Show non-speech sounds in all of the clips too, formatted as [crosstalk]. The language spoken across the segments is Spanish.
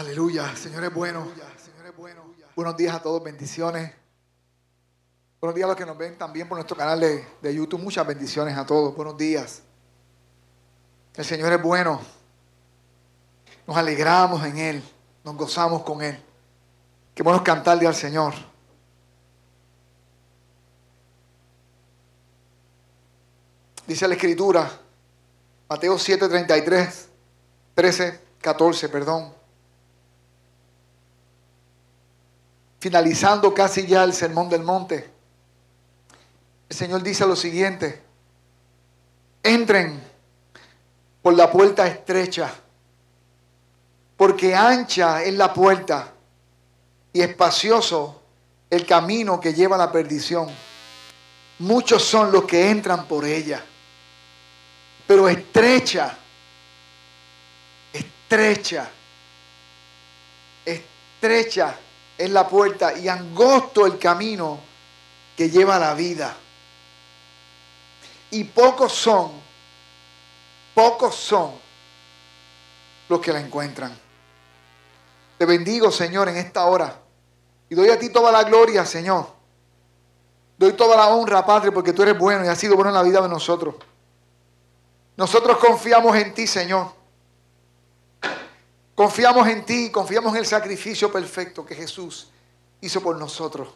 Aleluya, Señor es bueno. Buenos días a todos, bendiciones. Buenos días a los que nos ven también por nuestro canal de, de YouTube. Muchas bendiciones a todos. Buenos días. El Señor es bueno. Nos alegramos en Él. Nos gozamos con Él. Qué bueno cantarle al Señor. Dice la Escritura, Mateo 7, 33, 13, 14, perdón. Finalizando casi ya el sermón del monte, el Señor dice lo siguiente, entren por la puerta estrecha, porque ancha es la puerta y espacioso el camino que lleva a la perdición. Muchos son los que entran por ella, pero estrecha, estrecha, estrecha es la puerta y angosto el camino que lleva a la vida. Y pocos son, pocos son los que la encuentran. Te bendigo, Señor, en esta hora. Y doy a ti toda la gloria, Señor. Doy toda la honra, Padre, porque tú eres bueno y has sido bueno en la vida de nosotros. Nosotros confiamos en ti, Señor. Confiamos en ti, confiamos en el sacrificio perfecto que Jesús hizo por nosotros.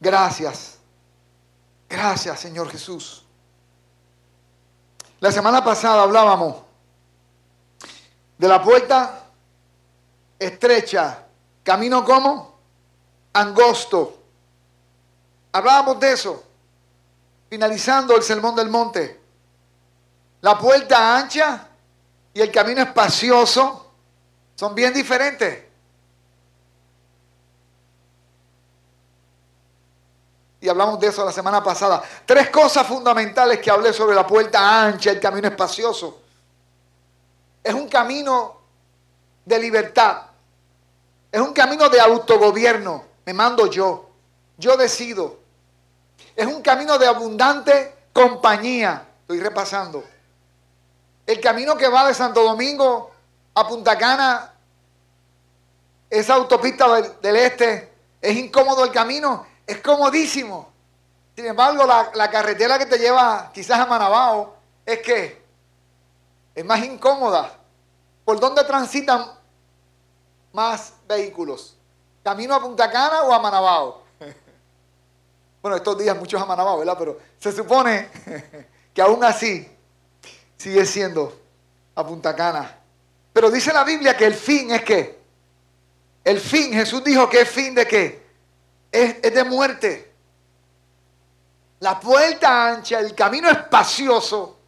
Gracias. Gracias, Señor Jesús. La semana pasada hablábamos de la puerta estrecha, camino como angosto. Hablábamos de eso, finalizando el sermón del monte. La puerta ancha y el camino espacioso son bien diferentes. Y hablamos de eso la semana pasada. Tres cosas fundamentales que hablé sobre la puerta ancha, el camino espacioso. Es un camino de libertad. Es un camino de autogobierno. Me mando yo. Yo decido. Es un camino de abundante compañía. Estoy repasando. El camino que va de Santo Domingo a Punta Cana, esa autopista del, este, es incómodo el camino es comodísimo. Sin embargo, la, carretera que te lleva quizás a Manabao es que es más incómoda. ¿Por dónde transitan más vehículos? ¿Camino a Punta Cana o a Manabao? [laughs] Bueno, estos días muchos a Manabao, ¿verdad? Pero se supone [laughs] que aún así sigue siendo a Punta Cana. Pero dice la Biblia que el fin es que. El fin, Jesús dijo que es fin de qué? es, de muerte. La puerta ancha, el camino espacioso,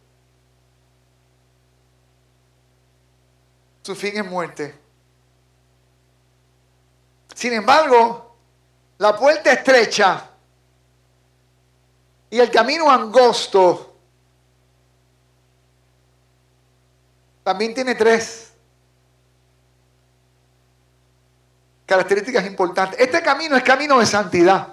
su fin es muerte. Sin embargo, la puerta estrecha y el camino angosto también tiene tres características importantes. Este camino es camino de santidad.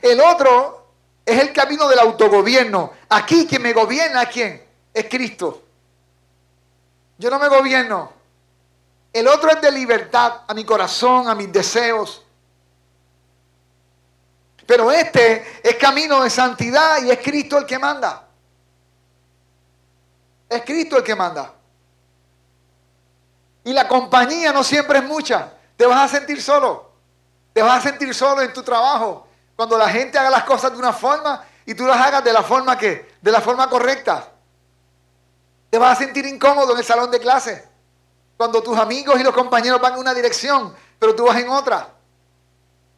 El otro es el camino del autogobierno. Aquí quien me gobierna, ¿quién? Es Cristo. Yo no me gobierno. El otro es de libertad a mi corazón, a mis deseos. Pero este es camino de santidad y es Cristo el que manda. Es Cristo el que manda. Y la compañía no siempre es mucha. Te vas a sentir solo. Te vas a sentir solo en tu trabajo. Cuando la gente haga las cosas de una forma y tú las hagas de la forma que, de la forma correcta. Te vas a sentir incómodo en el salón de clase. Cuando tus amigos y los compañeros van en una dirección, pero tú vas en otra.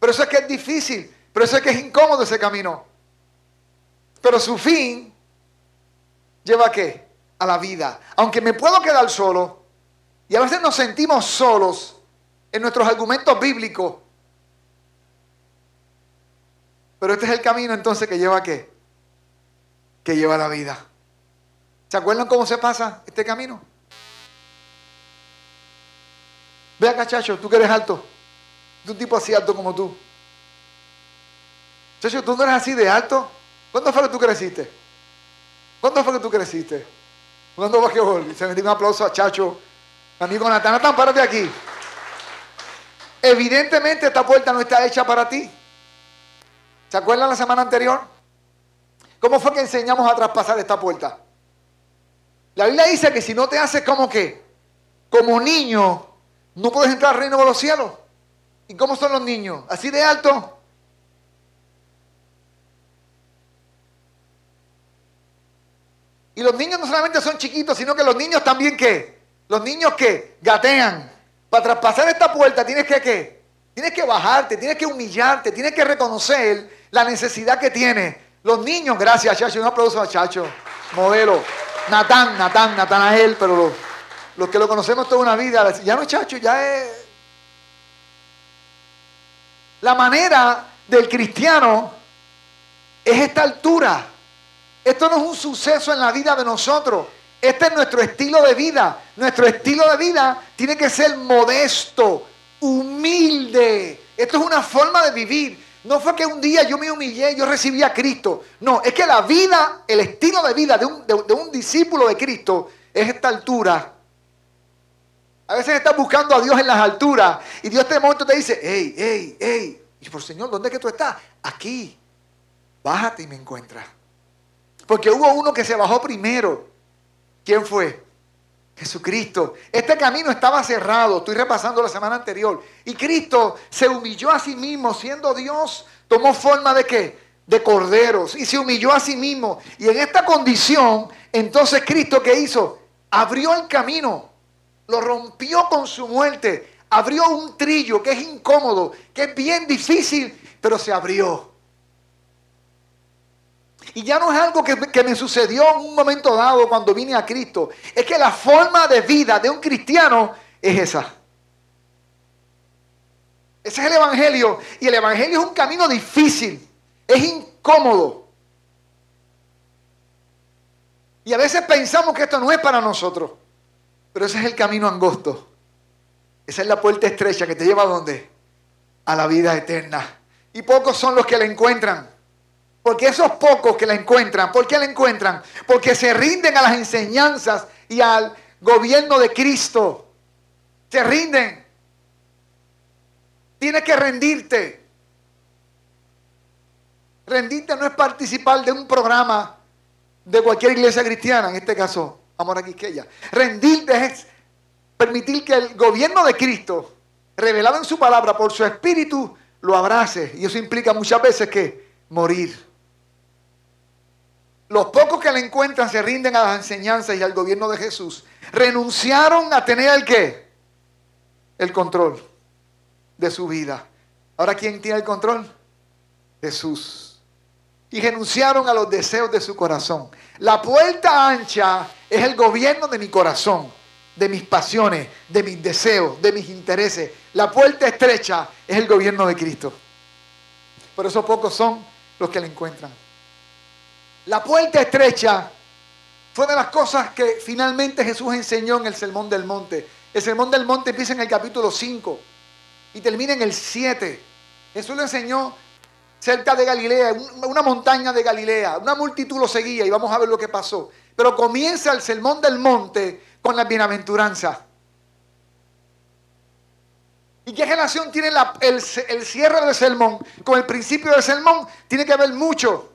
Pero eso es que es difícil. Pero eso es que es incómodo ese camino. Pero su fin lleva a qué? A la vida. Aunque me puedo quedar solo, y a veces nos sentimos solos en nuestros argumentos bíblicos. Pero este es el camino entonces que lleva a qué? Que lleva a la vida. ¿Se acuerdan cómo se pasa este camino? Ve acá, chacho, tú que eres alto. Tú un tipo así alto como tú. Chacho, tú no eres así de alto. ¿Cuándo fue que tú creciste? ¿Cuándo fue que tú creciste? ¿Cuándo fue que Se me dio un aplauso a Chacho Amigo Natán, Natán, párate aquí. Evidentemente esta puerta no está hecha para ti. ¿Se acuerdan la semana anterior? ¿Cómo fue que enseñamos a traspasar esta puerta? La Biblia dice que si no te haces como que, como niño, no puedes entrar al reino de los cielos. ¿Y cómo son los niños? ¿Así de alto? Y los niños no solamente son chiquitos, sino que los niños también qué? Los niños que gatean. Para traspasar esta puerta tienes que qué? Tienes que bajarte, tienes que humillarte, tienes que reconocer la necesidad que tiene. Los niños, gracias Chacho, un aplauso a Chacho, modelo. Natán, Natán, él, pero los, los que lo conocemos toda una vida, ya no es Chacho, ya es... La manera del cristiano es esta altura. Esto no es un suceso en la vida de nosotros. Este es nuestro estilo de vida. Nuestro estilo de vida tiene que ser modesto, humilde. Esto es una forma de vivir. No fue que un día yo me humillé yo recibí a Cristo. No, es que la vida, el estilo de vida de un, discípulo de Cristo es esta altura. A veces estás buscando a Dios en las alturas y Dios de momento te dice, hey, hey, hey. Y por Señor, ¿dónde es que tú estás? Aquí. Bájate y me encuentras. Porque hubo uno que se bajó primero. ¿Quién fue? Jesucristo. Este camino estaba cerrado. Estoy repasando la semana anterior. Y Cristo se humilló a sí mismo, siendo Dios, tomó forma de qué? De corderos. Y se humilló a sí mismo. Y en esta condición, entonces Cristo, ¿qué hizo? Abrió el camino. Lo rompió con su muerte. Abrió un trillo que es incómodo, que es bien difícil, pero se abrió. Y ya no es algo que, me sucedió en un momento dado cuando vine a Cristo. Es que la forma de vida de un cristiano es esa. Ese es el Evangelio. Y el Evangelio es un camino difícil. Es incómodo. Y a veces pensamos que esto no es para nosotros. Pero ese es el camino angosto. Esa es la puerta estrecha que te lleva a dónde? A la vida eterna. Y pocos son los que la encuentran. Porque esos pocos que la encuentran, ¿por qué la encuentran? Porque se rinden a las enseñanzas y al gobierno de Cristo. Se rinden. Tienes que rendirte. Rendirte no es participar de un programa de cualquier iglesia cristiana, en este caso, Amor a. Rendirte es permitir que el gobierno de Cristo, revelado en su palabra por su espíritu, lo abrace. Y eso implica muchas veces que morir. Los pocos que la encuentran se rinden a las enseñanzas y al gobierno de Jesús. Renunciaron a tener el qué? El control de su vida. Ahora, ¿quién tiene el control? Jesús. Y renunciaron a los deseos de su corazón. La puerta ancha es el gobierno de mi corazón, de mis pasiones, de mis deseos, de mis intereses. La puerta estrecha es el gobierno de Cristo. Por eso pocos son los que la encuentran. La puerta estrecha fue de las cosas que finalmente Jesús enseñó en el Sermón del Monte. El Sermón del Monte empieza en el capítulo 5 y termina en el 7. Jesús lo enseñó cerca de Galilea, una montaña de Galilea. Una multitud lo seguía y vamos a ver lo que pasó. Pero comienza el Sermón del Monte con la bienaventuranza. ¿Y qué relación tiene el, el cierre del sermón con el principio del sermón? Tiene que ver mucho.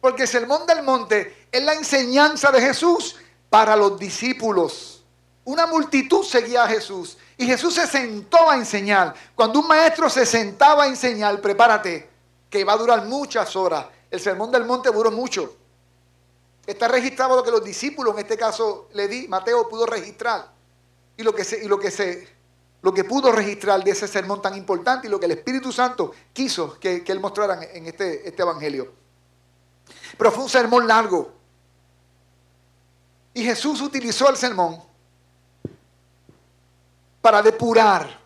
Porque el sermón del monte es la enseñanza de Jesús para los discípulos. Una multitud seguía a Jesús y Jesús se sentó a enseñar. Cuando un maestro se sentaba a enseñar, prepárate, que va a durar muchas horas. El sermón del monte duró mucho. Está registrado lo que los discípulos, en este caso le di, Mateo pudo registrar. Y lo que se, y lo que se, lo que pudo registrar de ese sermón tan importante y lo que el Espíritu Santo quiso que, él mostrara en este, este evangelio. Pero fue un sermón largo. Y Jesús utilizó el sermón para depurar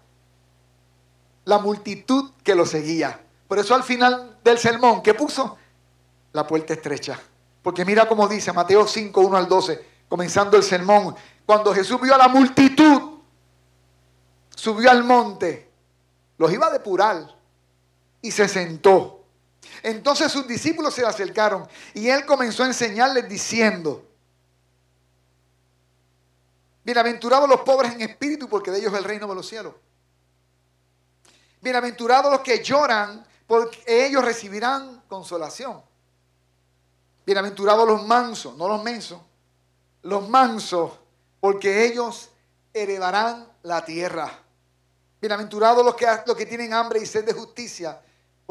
la multitud que lo seguía. Por eso al final del sermón, ¿qué puso? La puerta estrecha. Porque mira cómo dice Mateo 5, 1 al 12, comenzando el sermón. Cuando Jesús vio a la multitud, subió al monte, los iba a depurar y se sentó. Entonces sus discípulos se acercaron y él comenzó a enseñarles diciendo, Bienaventurados los pobres en espíritu, porque de ellos es el reino de los cielos. Bienaventurados los que lloran, porque ellos recibirán consolación. Bienaventurados los mansos, no los mensos, los mansos, porque ellos heredarán la tierra. Bienaventurados los que, los que tienen hambre y sed de justicia,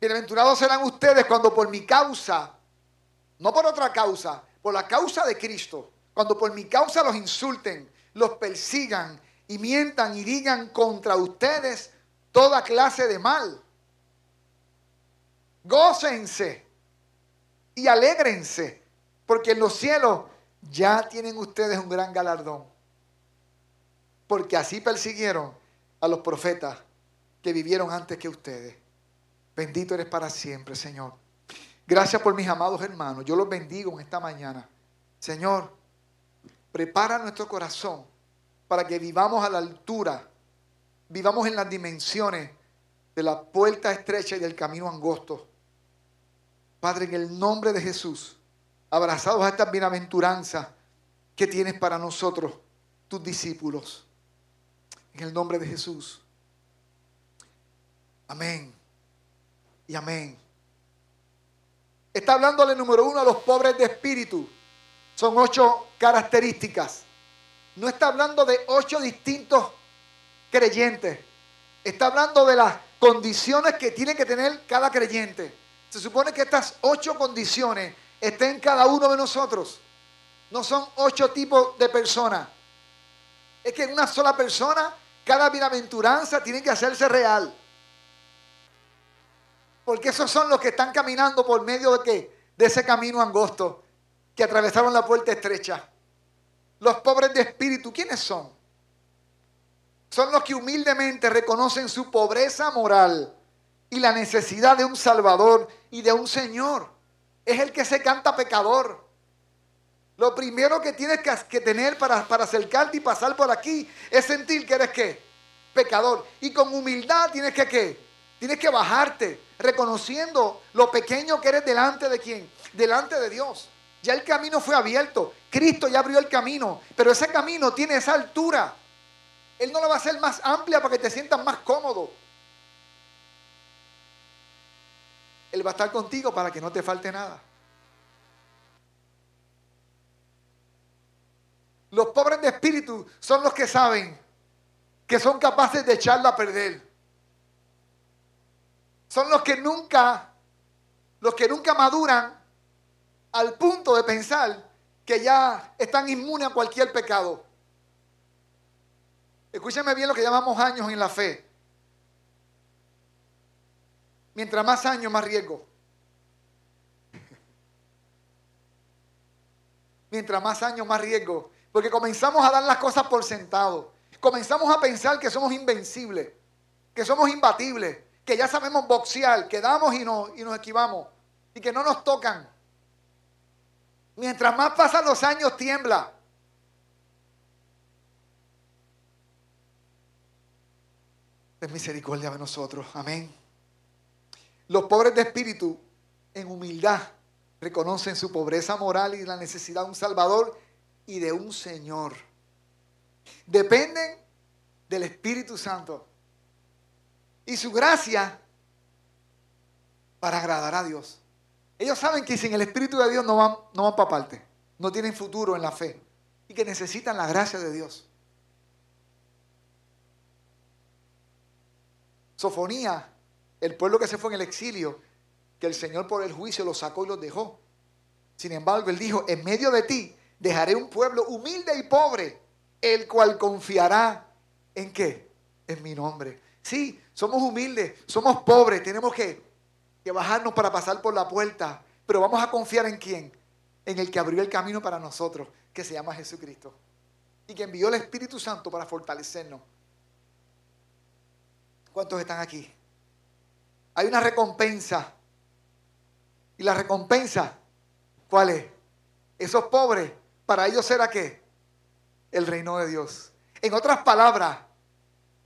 Bienaventurados serán ustedes cuando por mi causa, no por otra causa, por la causa de Cristo, cuando por mi causa los insulten, los persigan y mientan y digan contra ustedes toda clase de mal. Gócense y alégrense, porque en los cielos ya tienen ustedes un gran galardón. Porque así persiguieron a los profetas que vivieron antes que ustedes. Bendito eres para siempre, Señor. Gracias por mis amados hermanos. Yo los bendigo en esta mañana. Señor, prepara nuestro corazón para que vivamos a la altura, vivamos en las dimensiones de la puerta estrecha y del camino angosto. Padre, en el nombre de Jesús, abrazados a esta bienaventuranza que tienes para nosotros, tus discípulos. En el nombre de Jesús. Amén. Y amén. Está hablándole número uno a los pobres de espíritu. Son ocho características. No está hablando de ocho distintos creyentes. Está hablando de las condiciones que tiene que tener cada creyente. Se supone que estas ocho condiciones estén en cada uno de nosotros. No son ocho tipos de personas. Es que en una sola persona, cada bienaventuranza tiene que hacerse real. Porque esos son los que están caminando por medio de qué? De ese camino angosto que atravesaron la puerta estrecha. Los pobres de espíritu, ¿quiénes son? Son los que humildemente reconocen su pobreza moral y la necesidad de un Salvador y de un Señor. Es el que se canta pecador. Lo primero que tienes que, tener para, para acercarte y pasar por aquí es sentir que eres qué? Pecador. Y con humildad tienes que qué? Tienes que bajarte, reconociendo lo pequeño que eres delante de quién? Delante de Dios. Ya el camino fue abierto. Cristo ya abrió el camino. Pero ese camino tiene esa altura. Él no lo va a hacer más amplia para que te sientas más cómodo. Él va a estar contigo para que no te falte nada. Los pobres de espíritu son los que saben que son capaces de echarla a perder. Son los que nunca, los que nunca maduran al punto de pensar que ya están inmunes a cualquier pecado. Escúchame bien lo que llamamos años en la fe. Mientras más años, más riesgo. Mientras más años, más riesgo. Porque comenzamos a dar las cosas por sentado. Comenzamos a pensar que somos invencibles, que somos imbatibles, que ya sabemos boxear, que damos y nos, y nos esquivamos y que no nos tocan. Mientras más pasan los años, tiembla. Es misericordia de nosotros. Amén. Los pobres de espíritu, en humildad, reconocen su pobreza moral y la necesidad de un Salvador y de un Señor. Dependen del Espíritu Santo y su gracia para agradar a Dios. Ellos saben que sin el Espíritu de Dios no van, no van para parte, no tienen futuro en la fe y que necesitan la gracia de Dios. Sofonía, el pueblo que se fue en el exilio, que el Señor por el juicio los sacó y los dejó. Sin embargo, él dijo, en medio de ti dejaré un pueblo humilde y pobre, el cual confiará en qué? En mi nombre. Sí, somos humildes, somos pobres, tenemos que bajarnos para pasar por la puerta, pero vamos a confiar en quién, en el que abrió el camino para nosotros, que se llama Jesucristo. y que envió el Espíritu Santo para fortalecernos. ¿Cuántos están aquí? Hay una recompensa. ¿Y la recompensa cuál es? Esos pobres, para ellos será qué? El reino de Dios. En otras palabras,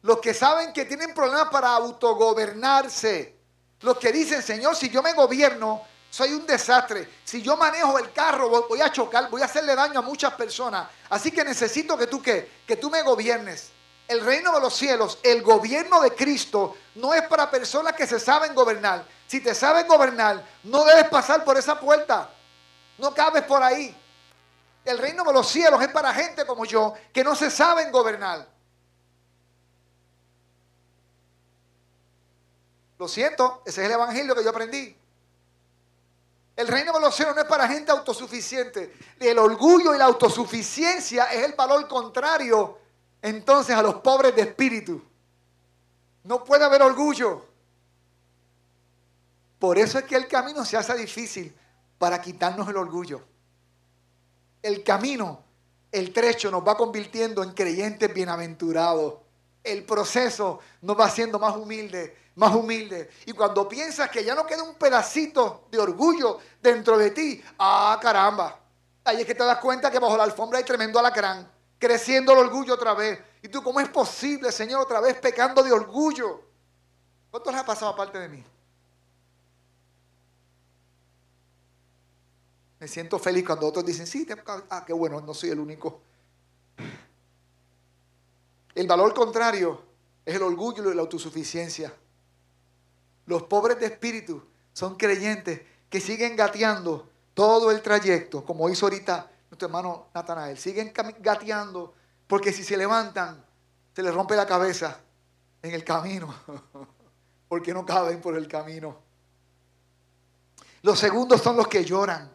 los que saben que tienen problemas para autogobernarse, los que dicen, Señor, si yo me gobierno, soy un desastre. Si yo manejo el carro, voy a chocar, voy a hacerle daño a muchas personas. Así que necesito que tú qué? Que tú me gobiernes. El reino de los cielos, el gobierno de Cristo, no es para personas que se saben gobernar. Si te saben gobernar, no debes pasar por esa puerta. No cabes por ahí. El reino de los cielos es para gente como yo que no se saben gobernar. Lo siento, ese es el evangelio que yo aprendí. El reino de los cielos no es para gente autosuficiente. El orgullo y la autosuficiencia es el valor contrario entonces a los pobres de espíritu. No puede haber orgullo. Por eso es que el camino se hace difícil para quitarnos el orgullo. El camino, el trecho nos va convirtiendo en creyentes bienaventurados. El proceso nos va haciendo más humildes, más humilde. Y cuando piensas que ya no queda un pedacito de orgullo dentro de ti, ah, caramba. Ahí es que te das cuenta que bajo la alfombra hay tremendo alacrán, creciendo el orgullo otra vez. Y tú, ¿cómo es posible, Señor, otra vez pecando de orgullo? ¿Cuánto les ha pasado aparte de mí? Me siento feliz cuando otros dicen, sí, ah, qué bueno, no soy el único. El valor contrario es el orgullo y la autosuficiencia. Los pobres de espíritu son creyentes que siguen gateando todo el trayecto, como hizo ahorita nuestro hermano Natanael. Siguen gateando porque si se levantan, se les rompe la cabeza en el camino, [laughs] porque no caben por el camino. Los segundos son los que lloran.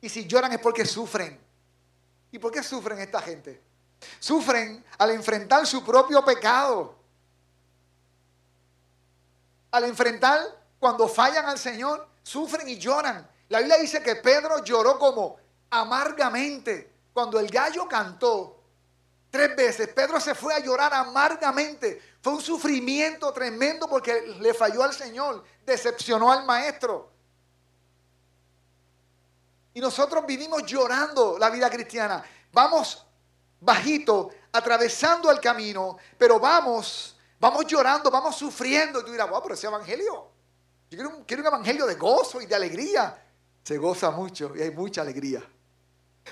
Y si lloran es porque sufren. ¿Y por qué sufren esta gente? Sufren al enfrentar su propio pecado al enfrentar cuando fallan al Señor, sufren y lloran. La Biblia dice que Pedro lloró como amargamente cuando el gallo cantó tres veces. Pedro se fue a llorar amargamente. Fue un sufrimiento tremendo porque le falló al Señor, decepcionó al maestro. Y nosotros vivimos llorando la vida cristiana. Vamos bajito, atravesando el camino, pero vamos Vamos llorando, vamos sufriendo. Y tú dirás, wow, pero ese evangelio. Yo quiero un, evangelio de gozo y de alegría. Se goza mucho y hay mucha alegría.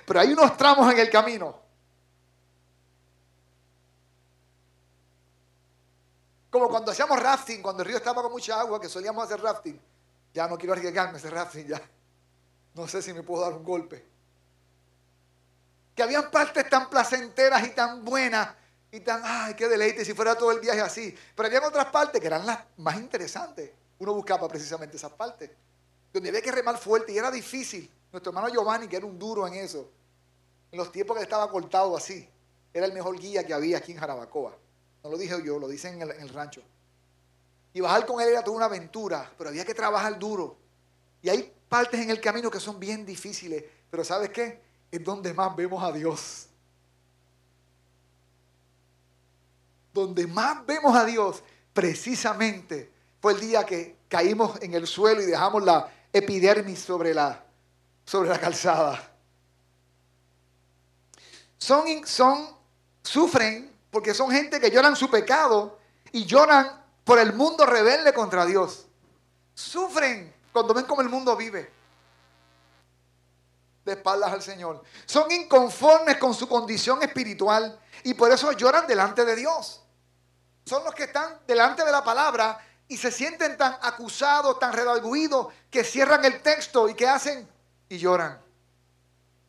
Pero hay unos tramos en el camino. Como cuando hacíamos rafting, cuando el río estaba con mucha agua, que solíamos hacer rafting. Ya no quiero arriesgarme ese rafting, ya. No sé si me puedo dar un golpe. Que habían partes tan placenteras y tan buenas y tan, ay, qué deleite si fuera todo el viaje así. Pero había otras partes que eran las más interesantes. Uno buscaba precisamente esas partes, donde había que remar fuerte y era difícil. Nuestro hermano Giovanni, que era un duro en eso, en los tiempos que estaba cortado así, era el mejor guía que había aquí en Jarabacoa. No lo dije yo, lo dicen en el, en el rancho. Y bajar con él era toda una aventura, pero había que trabajar duro. Y hay partes en el camino que son bien difíciles, pero ¿sabes qué? Es donde más vemos a Dios. donde más vemos a Dios, precisamente fue el día que caímos en el suelo y dejamos la epidermis sobre la, sobre la calzada. Son, son, sufren porque son gente que lloran su pecado y lloran por el mundo rebelde contra Dios. Sufren cuando ven cómo el mundo vive de espaldas al Señor. Son inconformes con su condición espiritual y por eso lloran delante de Dios son los que están delante de la palabra y se sienten tan acusados, tan redarguidos, que cierran el texto y que hacen y lloran.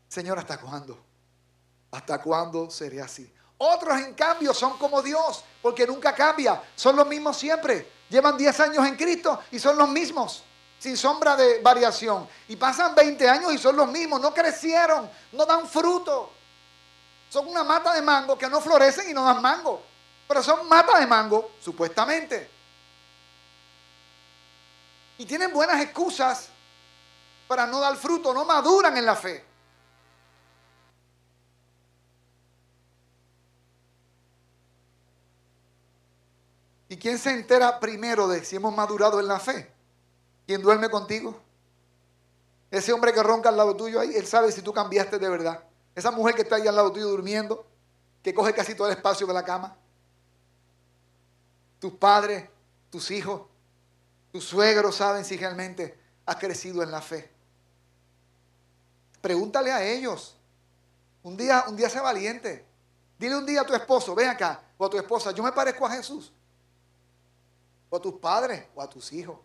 Señor, ¿hasta cuándo? ¿Hasta cuándo seré así? Otros, en cambio, son como Dios, porque nunca cambia. Son los mismos siempre. Llevan 10 años en Cristo y son los mismos, sin sombra de variación. Y pasan 20 años y son los mismos, no crecieron, no dan fruto. Son una mata de mango que no florecen y no dan mango. Pero son mata de mango, supuestamente. Y tienen buenas excusas para no dar fruto, no maduran en la fe. ¿Y quién se entera primero de si hemos madurado en la fe? ¿Quién duerme contigo? Ese hombre que ronca al lado tuyo ahí, él sabe si tú cambiaste de verdad. Esa mujer que está ahí al lado tuyo durmiendo, que coge casi todo el espacio de la cama. Tus padres, tus hijos, tus suegros saben si realmente has crecido en la fe. Pregúntale a ellos. Un día, un día sé valiente. Dile un día a tu esposo, ven acá, o a tu esposa, yo me parezco a Jesús. O a tus padres, o a tus hijos.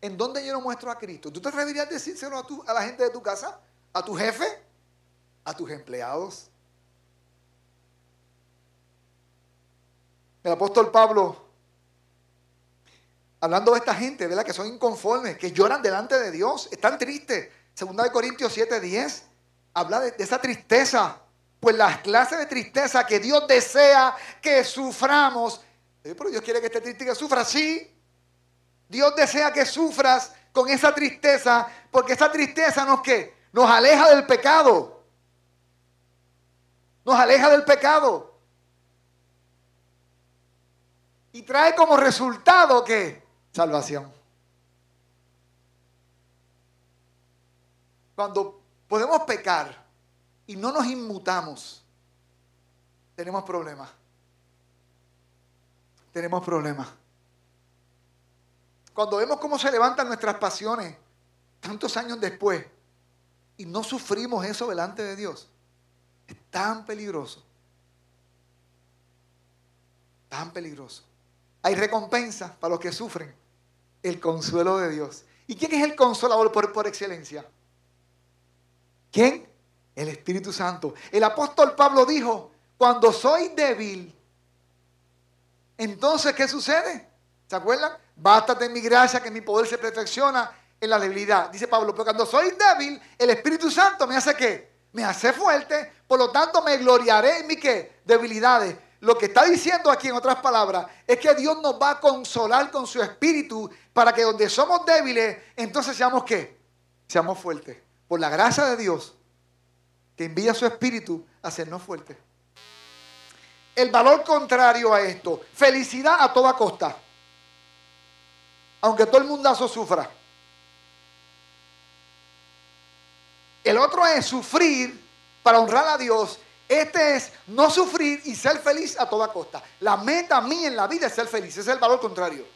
¿En dónde yo no muestro a Cristo? ¿Tú te atreverías a decírselo a, a la gente de tu casa? ¿A tu jefe? ¿A tus empleados? El apóstol Pablo, hablando de esta gente, ¿verdad? Que son inconformes, que lloran delante de Dios, están tristes. Segunda de Corintios 7:10 habla de, esa tristeza. Pues las clases de tristeza que Dios desea que suframos. Pero Dios quiere que esté triste y que sufra, sí. Dios desea que sufras con esa tristeza, porque esa tristeza nos que nos aleja del pecado. Nos aleja del pecado. Y trae como resultado que salvación. Cuando podemos pecar y no nos inmutamos, tenemos problemas. Tenemos problemas. Cuando vemos cómo se levantan nuestras pasiones tantos años después y no sufrimos eso delante de Dios, es tan peligroso. Tan peligroso. Hay recompensa para los que sufren. El consuelo de Dios. ¿Y quién es el consolador por, por excelencia? ¿Quién? El Espíritu Santo. El apóstol Pablo dijo, cuando soy débil, entonces ¿qué sucede? ¿Se acuerdan? Bástate en mi gracia que mi poder se perfecciona en la debilidad. Dice Pablo, pero cuando soy débil, el Espíritu Santo me hace qué? Me hace fuerte, por lo tanto me gloriaré en mi? Debilidades. Lo que está diciendo aquí en otras palabras es que Dios nos va a consolar con su espíritu para que donde somos débiles, entonces seamos qué? Seamos fuertes por la gracia de Dios, que envía su espíritu a hacernos fuertes. El valor contrario a esto, felicidad a toda costa, aunque todo el mundazo sufra. El otro es sufrir para honrar a Dios. Este es no sufrir y ser feliz a toda costa. La meta mía en la vida es ser feliz. Es el valor contrario.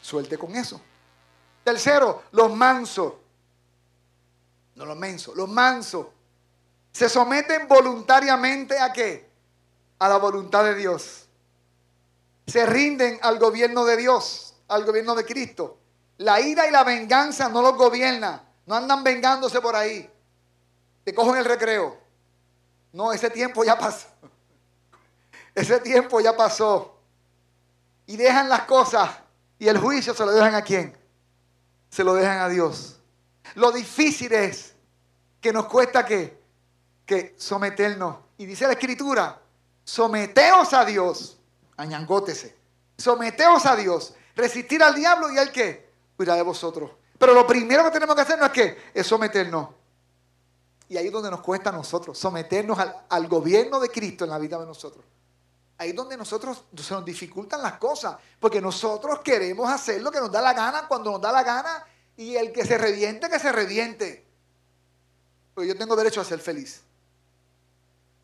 Suelte con eso. Tercero, los mansos. No los mensos, los mansos. Se someten voluntariamente a qué? A la voluntad de Dios. Se rinden al gobierno de Dios, al gobierno de Cristo. La ira y la venganza no los gobierna. No andan vengándose por ahí. Te cojo el recreo. No, ese tiempo ya pasó. [laughs] Ese tiempo ya pasó. Y dejan las cosas y el juicio se lo dejan a quién? Se lo dejan a Dios. Lo difícil es que nos cuesta que, que someternos. Y dice la escritura, someteos a Dios. Añangótese. Someteos a Dios. Resistir al diablo y al que cuida de vosotros. Pero lo primero que tenemos que hacer no es que es someternos. Y ahí es donde nos cuesta a nosotros, someternos al, al gobierno de Cristo en la vida de nosotros. Ahí es donde nosotros se nos dificultan las cosas, porque nosotros queremos hacer lo que nos da la gana cuando nos da la gana y el que se reviente, que se reviente. Porque yo tengo derecho a ser feliz.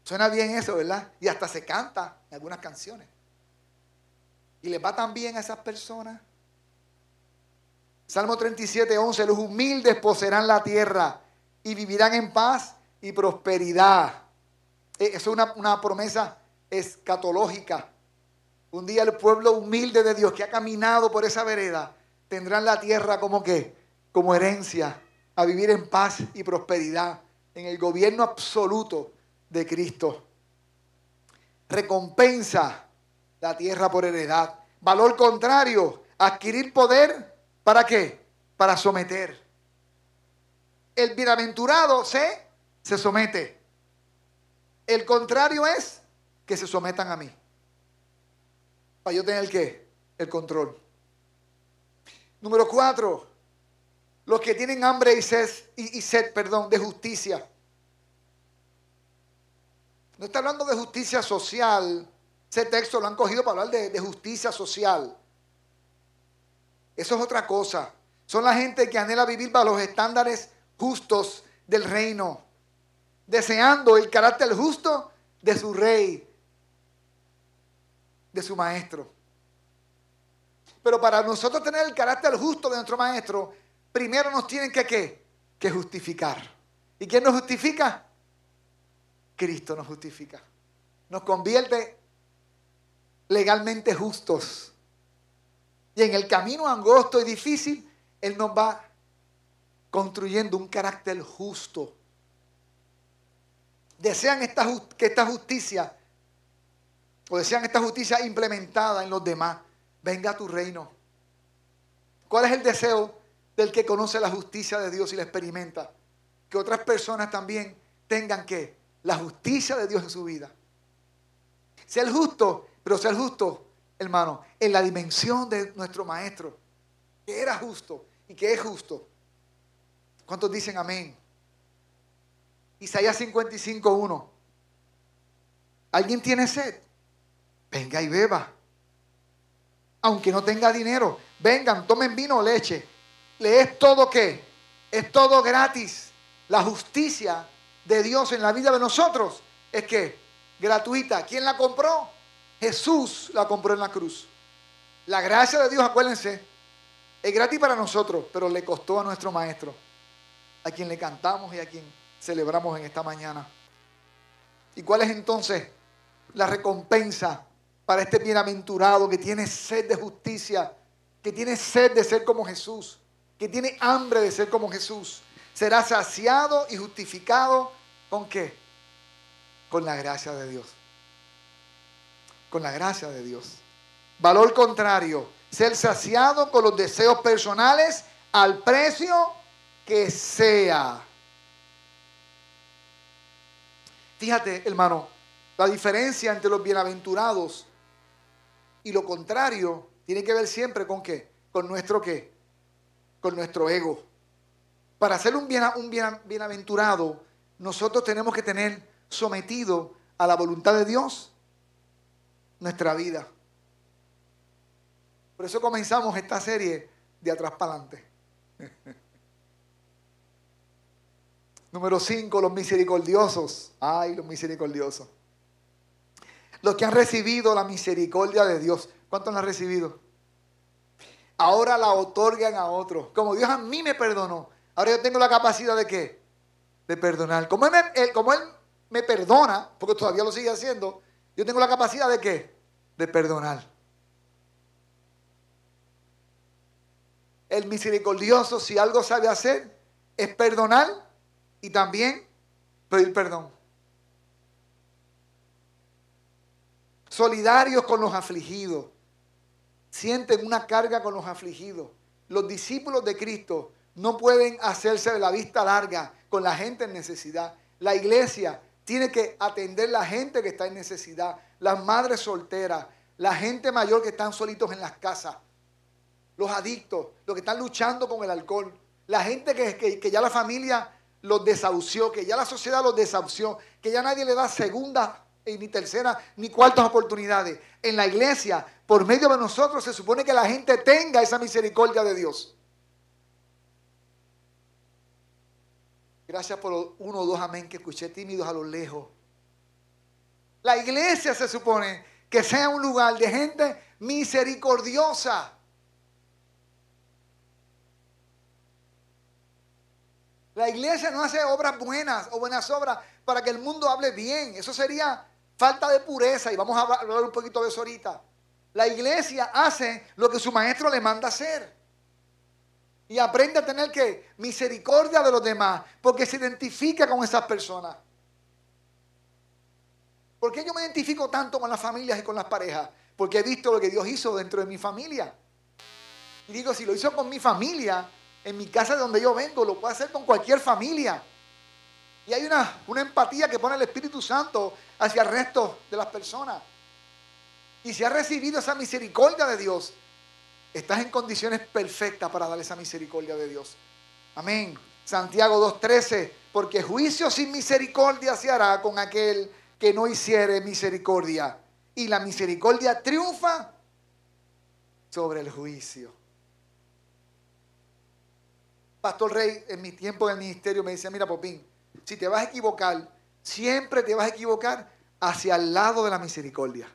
Suena bien eso, ¿verdad? Y hasta se canta en algunas canciones. Y les va tan bien a esas personas. Salmo 37, 11, los humildes poseerán la tierra y vivirán en paz y prosperidad. Eh, eso es una, una promesa escatológica. Un día el pueblo humilde de Dios que ha caminado por esa vereda tendrán la tierra como que, como herencia, a vivir en paz y prosperidad, en el gobierno absoluto de Cristo. Recompensa la tierra por heredad. Valor contrario, adquirir poder, ¿para qué? Para someter. El bienaventurado se, se somete. El contrario es que se sometan a mí. Para yo tener el qué? El control. Número cuatro, los que tienen hambre y sed, y, sed perdón, de justicia. No está hablando de justicia social. Ese texto lo han cogido para hablar de, justicia social. Eso es otra cosa. Son la gente que anhela vivir bajo los estándares justos del reino, deseando el carácter justo de su rey, de su maestro. Pero para nosotros tener el carácter justo de nuestro maestro, primero nos tienen que, que justificar. ¿Y quién nos justifica? Cristo nos justifica. Nos convierte legalmente justos. Y en el camino angosto y difícil, Él nos va construyendo un carácter justo. Desean esta, que esta justicia, o desean esta justicia implementada en los demás. Venga a tu reino. ¿Cuál es el deseo del que conoce la justicia de Dios y la experimenta? Que otras personas también tengan que la justicia de Dios en su vida. Ser justo, pero ser justo, hermano, en la dimensión de nuestro maestro, que era justo y que es justo. ¿Cuántos dicen amén? Isaías 55.1. ¿Alguien tiene sed? Venga y beba. Aunque no tenga dinero, vengan, tomen vino o leche. ¿Le es todo qué? Es todo gratis. La justicia de Dios en la vida de nosotros es que gratuita. ¿Quién la compró? Jesús la compró en la cruz. La gracia de Dios, acuérdense, es gratis para nosotros, pero le costó a nuestro maestro, a quien le cantamos y a quien celebramos en esta mañana. ¿Y cuál es entonces la recompensa para este bienaventurado que tiene sed de justicia, que tiene sed de ser como Jesús, que tiene hambre de ser como Jesús? Será saciado y justificado ¿Con qué? Con la gracia de Dios. Con la gracia de Dios. Valor contrario, ser saciado con los deseos personales al precio que sea. Fíjate, hermano, la diferencia entre los bienaventurados y lo contrario tiene que ver siempre con qué? Con nuestro qué? Con nuestro ego. Para ser un, bien, un bienaventurado, nosotros tenemos que tener sometido a la voluntad de Dios nuestra vida. Por eso comenzamos esta serie de atrás para adelante. [laughs] Número 5, los misericordiosos. Ay, los misericordiosos. Los que han recibido la misericordia de Dios. ¿Cuántos la han recibido? Ahora la otorgan a otros. Como Dios a mí me perdonó. Ahora yo tengo la capacidad de qué? de perdonar. Como él, me, perdona, porque todavía lo sigue haciendo, yo tengo la capacidad de qué? De perdonar. El misericordioso, si algo sabe hacer, es perdonar y también pedir perdón. Solidarios con los afligidos. Sienten una carga con los afligidos. Los discípulos de Cristo no pueden hacerse de la vista larga con la gente en necesidad. La iglesia tiene que atender la gente que está en necesidad, las madres solteras, la gente mayor que están solitos en las casas, los adictos, los que están luchando con el alcohol, la gente que, que, ya la familia los desahució, que ya la sociedad los desahució, que ya nadie le da segunda ni tercera ni cuartas oportunidades. En la iglesia, por medio de nosotros, se supone que la gente tenga esa misericordia de Dios. Gracias por uno o dos amén que escuché tímidos a lo lejos. La iglesia se supone que sea un lugar de gente misericordiosa. La iglesia no hace obras buenas o buenas obras para que el mundo hable bien. Eso sería falta de pureza y vamos a hablar un poquito de eso ahorita. La iglesia hace lo que su maestro le manda hacer. Y aprende a tener que misericordia de los demás, porque se identifica con esas personas. ¿Por qué yo me identifico tanto con las familias y con las parejas? Porque he visto lo que Dios hizo dentro de mi familia. Y digo, si lo hizo con mi familia, en mi casa de donde yo vengo, lo puede hacer con cualquier familia. Y hay una, una empatía que pone el Espíritu Santo hacia el resto de las personas. Y si ha recibido esa misericordia de Dios, estás en condiciones perfectas para dar esa misericordia de Dios. Amén. Santiago 2.13, porque juicio sin misericordia se hará con aquel que no hiciere misericordia. Y la misericordia triunfa sobre el juicio. Pastor Rey, en mi tiempo en el ministerio, me decía, mira, Popín, si te vas a equivocar, siempre te vas a equivocar hacia el lado de la misericordia.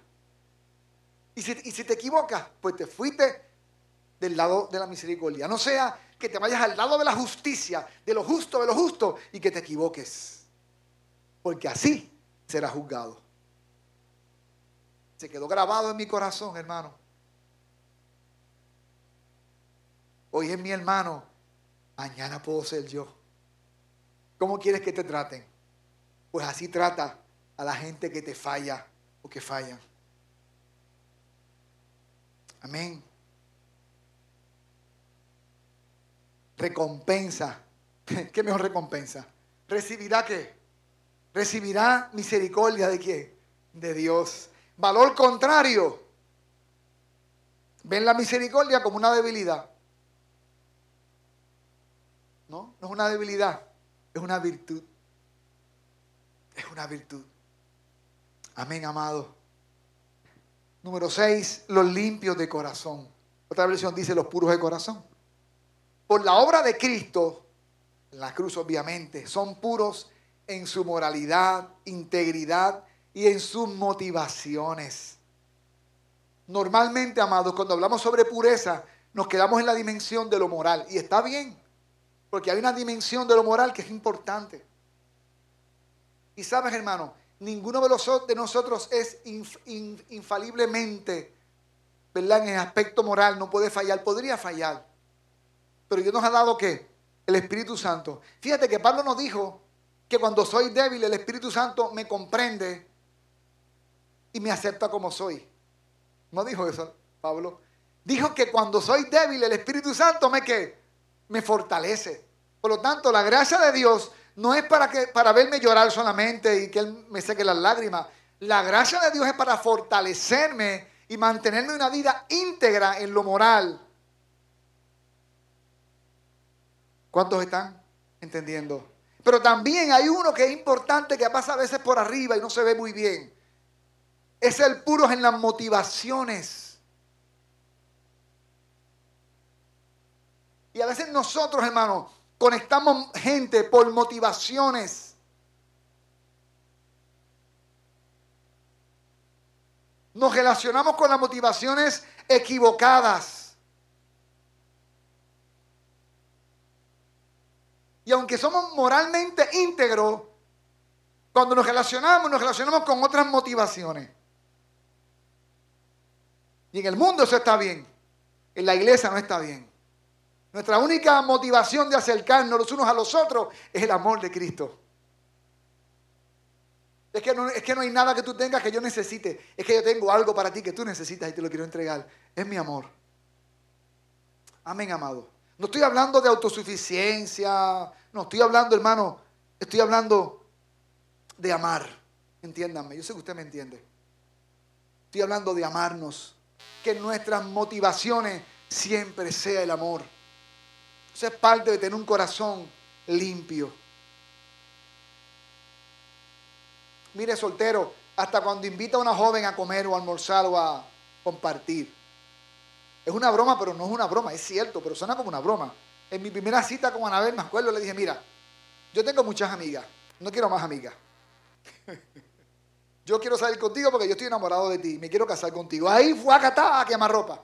Y si, y si te equivocas, pues te fuiste del lado de la misericordia. No sea que te vayas al lado de la justicia, de lo justo, de lo justo, y que te equivoques. Porque así será juzgado. Se quedó grabado en mi corazón, hermano. Hoy es mi hermano, mañana puedo ser yo. ¿Cómo quieres que te traten? Pues así trata a la gente que te falla o que fallan. Amén. Recompensa. [laughs] ¿Qué mejor recompensa? ¿Recibirá qué? Recibirá misericordia de quién? De Dios. Valor contrario. Ven la misericordia como una debilidad. No, no es una debilidad, es una virtud. Es una virtud. Amén, amado. Número 6, los limpios de corazón. Otra versión dice los puros de corazón. Por la obra de Cristo, en la cruz obviamente, son puros en su moralidad, integridad y en sus motivaciones. Normalmente, amados, cuando hablamos sobre pureza, nos quedamos en la dimensión de lo moral. Y está bien, porque hay una dimensión de lo moral que es importante. Y sabes, hermano, ninguno de, nosotros es infaliblemente, ¿verdad? En el aspecto moral, no puede fallar, podría fallar. Pero Dios nos ha dado qué? El Espíritu Santo. Fíjate que Pablo nos dijo que cuando soy débil, el Espíritu Santo me comprende y me acepta como soy. No dijo eso, Pablo. Dijo que cuando soy débil, el Espíritu Santo me qué? Me fortalece. Por lo tanto, la gracia de Dios no es para, que, para verme llorar solamente y que Él me seque las lágrimas. La gracia de Dios es para fortalecerme y mantenerme una vida íntegra en lo moral. ¿Cuántos están entendiendo? Pero también hay uno que es importante que pasa a veces por arriba y no se ve muy bien. Es el puro en las motivaciones. Y a veces nosotros, hermanos, Conectamos gente por motivaciones. Nos relacionamos con las motivaciones equivocadas. Y aunque somos moralmente íntegros, cuando nos relacionamos, nos relacionamos con otras motivaciones. Y en el mundo eso está bien. En la iglesia no está bien. Nuestra única motivación de acercarnos los unos a los otros es el amor de Cristo. Es que, no, es que no hay nada que tú tengas que yo necesite. Es que yo tengo algo para ti que tú necesitas y te lo quiero entregar. Es mi amor. Amén, amado. No estoy hablando de autosuficiencia. No, estoy hablando, hermano, estoy hablando de amar. Entiéndanme, yo sé que usted me entiende. Estoy hablando de amarnos. Que nuestras motivaciones siempre sea el amor. Eso es parte de tener un corazón limpio. Mire, soltero, hasta cuando invita a una joven a comer o a almorzar o a compartir. Es una broma, pero no es una broma, es cierto, pero suena como una broma. En mi primera cita con Anabel, me acuerdo, le dije, mira, yo tengo muchas amigas, no quiero más amigas. [laughs] yo quiero salir contigo porque yo estoy enamorado de ti, me quiero casar contigo. Ahí fue a catar a quemar ropa.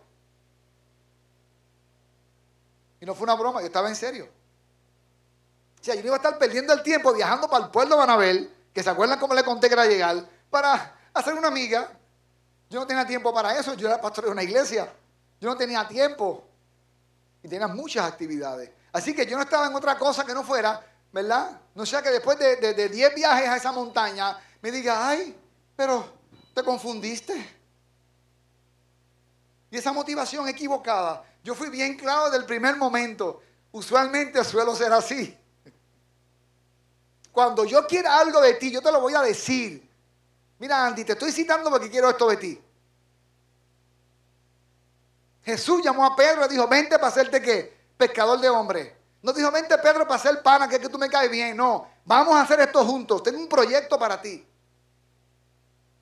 Y no fue una broma, yo estaba en serio. O sea, yo no iba a estar perdiendo el tiempo viajando para el pueblo de Anabel, que se acuerdan cómo le conté que era llegar, para hacer una amiga. Yo no tenía tiempo para eso, yo era pastor de una iglesia. Yo no tenía tiempo. Y tenía muchas actividades. Así que yo no estaba en otra cosa que no fuera, ¿verdad? No sea que después de 10 viajes a esa montaña me diga, ay, pero te confundiste. Y esa motivación equivocada yo fui bien claro desde el primer momento. Usualmente suelo ser así. Cuando yo quiera algo de ti, yo te lo voy a decir. Mira, Andy, te estoy citando porque quiero esto de ti. Jesús llamó a Pedro y dijo, vente para hacerte qué? Pescador de hombres. No dijo, vente Pedro para hacer pana, que que tú me caes bien. No, vamos a hacer esto juntos. Tengo un proyecto para ti.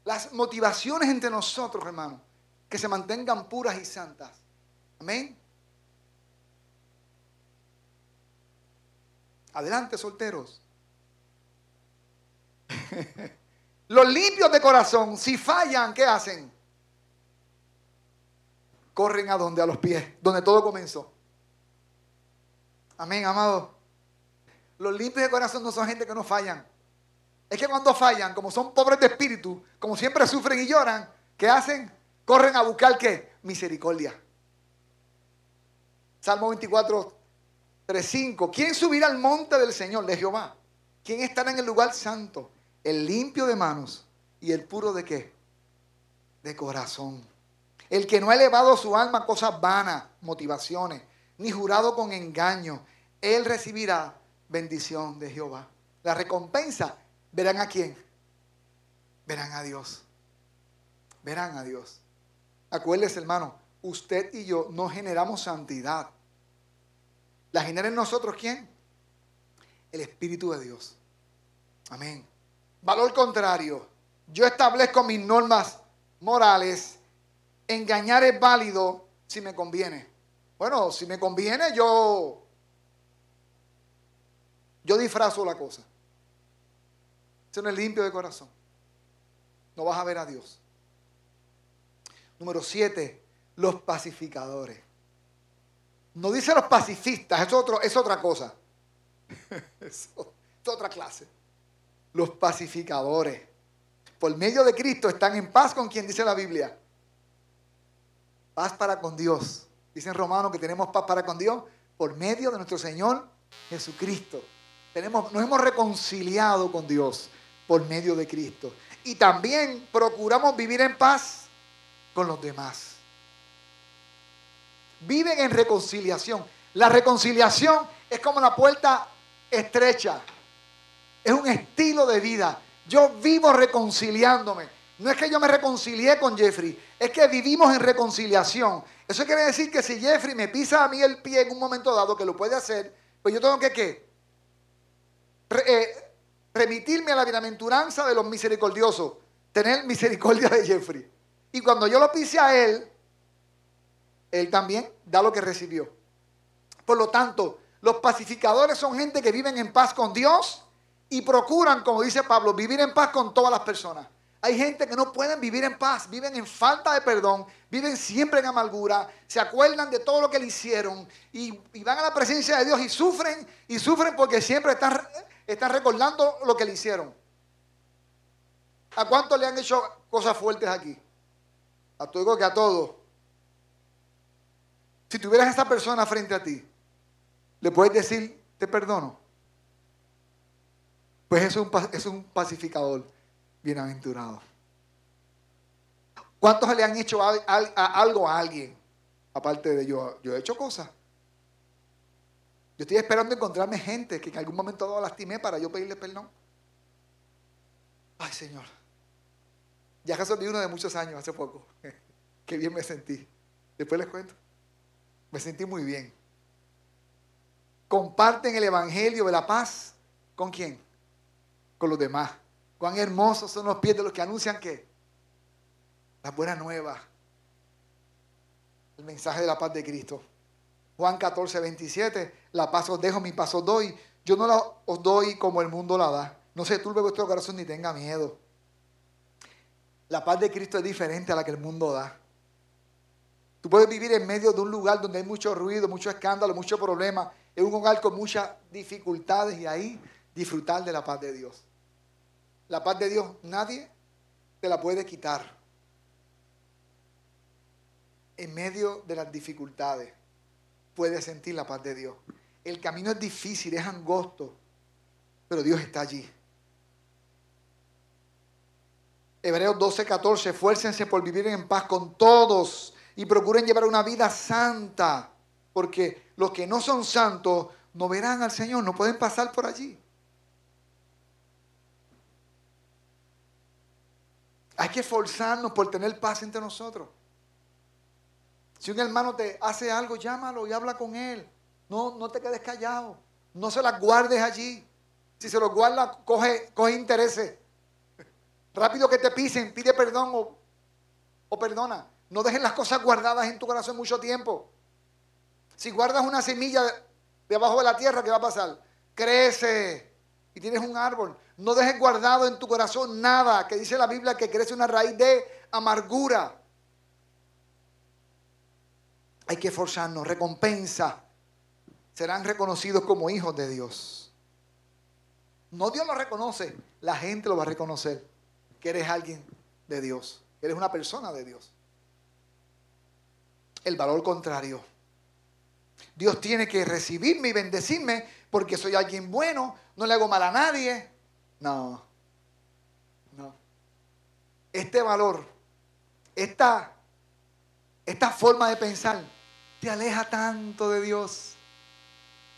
las motivaciones entre nosotros, hermano, que se mantengan puras y santas. Amén. Adelante, solteros. [laughs] Los limpios de corazón, si fallan, ¿qué hacen? Corren a donde, a los pies, donde todo comenzó. Amén, amado. Los limpios de corazón no son gente que no fallan. Es que cuando fallan, como son pobres de espíritu, como siempre sufren y lloran, ¿qué hacen? Corren a buscar qué? Misericordia. Salmo 24, 3, 5. ¿Quién subirá al monte del Señor, de Jehová? ¿Quién estará en el lugar santo? El limpio de manos y el puro de qué? De corazón. El que no ha elevado su alma a cosas vanas, motivaciones, ni jurado con engaño, él recibirá bendición de Jehová. La recompensa, verán a quién? Verán a Dios. Verán a Dios. Acuérdese, hermano, usted y yo no generamos santidad. ¿La genera en nosotros quién? El Espíritu de Dios. Amén. Valor contrario. Yo establezco mis normas morales. Engañar es válido si me conviene. Bueno, si me conviene, yo, yo disfrazo la cosa. Eso no es limpio de corazón. No vas a ver a Dios. Número siete, los pacificadores. No dice los pacifistas, es, otro, es otra cosa. [laughs] es otra clase. Los pacificadores. Por medio de Cristo están en paz con quien dice la Biblia. Paz para con Dios. Dicen Romanos que tenemos paz para con Dios por medio de nuestro Señor Jesucristo. Tenemos, nos hemos reconciliado con Dios por medio de Cristo. Y también procuramos vivir en paz con los demás. Viven en reconciliación. La reconciliación es como la puerta estrecha. Es un estilo de vida. Yo vivo reconciliándome. No es que yo me reconcilié con Jeffrey, es que vivimos en reconciliación. Eso quiere decir que si Jeffrey me pisa a mí el pie en un momento dado, que lo puede hacer, pues yo tengo que ¿qué? Eh, remitirme a la bienaventuranza de los misericordiosos, tener misericordia de Jeffrey. Y cuando yo lo pise a él, él también da lo que recibió. Por lo tanto, los pacificadores son gente que viven en paz con Dios y procuran, como dice Pablo, vivir en paz con todas las personas. Hay gente que no pueden vivir en paz, viven en falta de perdón, viven siempre en amargura, se acuerdan de todo lo que le hicieron y, van a la presencia de Dios y sufren y sufren porque siempre están, recordando lo que le hicieron. ¿A cuántos le han hecho cosas fuertes aquí? A todo que a todos. Si tuvieras a esa persona frente a ti, le puedes decir, te perdono. Pues es un pacificador bienaventurado. ¿Cuántos le han hecho algo a alguien? Aparte de yo, yo he hecho cosas. Yo estoy esperando encontrarme gente que en algún momento dado lastimé para yo pedirle perdón. Ay, Señor. Ya resolví uno de muchos años, hace poco. [laughs] Qué bien me sentí. Después les cuento. Me sentí muy bien. Comparten el Evangelio de la paz. ¿Con quién? Con los demás. Cuán hermosos son los pies de los que anuncian que la buena nueva. El mensaje de la paz de Cristo. Juan 14, 27. La paz os dejo, mi paz os doy. Yo no la os doy como el mundo la da. No se turbe vuestro corazón ni tenga miedo. La paz de Cristo es diferente a la que el mundo da. Tú puedes vivir en medio de un lugar donde hay mucho ruido, mucho escándalo, mucho problema, en un hogar con muchas dificultades y ahí disfrutar de la paz de Dios. La paz de Dios nadie te la puede quitar. En medio de las dificultades puedes sentir la paz de Dios. El camino es difícil, es angosto, pero Dios está allí. Hebreos 12, 14, esfuércense por vivir en paz con todos y procuren llevar una vida santa, porque los que no son santos no verán al Señor, no pueden pasar por allí. Que esforzarnos por tener paz entre nosotros. Si un hermano te hace algo, llámalo y habla con él. No, no te quedes callado. No se las guardes allí. Si se los guarda, coge, coge intereses. Rápido que te pisen, pide perdón o, o perdona. No dejen las cosas guardadas en tu corazón mucho tiempo. Si guardas una semilla debajo de la tierra, ¿qué va a pasar? Crece y tienes un árbol. No dejes guardado en tu corazón nada, que dice la Biblia que crece una raíz de amargura. Hay que esforzarnos, recompensa. Serán reconocidos como hijos de Dios. No Dios lo reconoce, la gente lo va a reconocer. Que eres alguien de Dios, eres una persona de Dios. El valor contrario. Dios tiene que recibirme y bendecirme porque soy alguien bueno, no le hago mal a nadie. No, no. Este valor, esta, esta forma de pensar, te aleja tanto de Dios.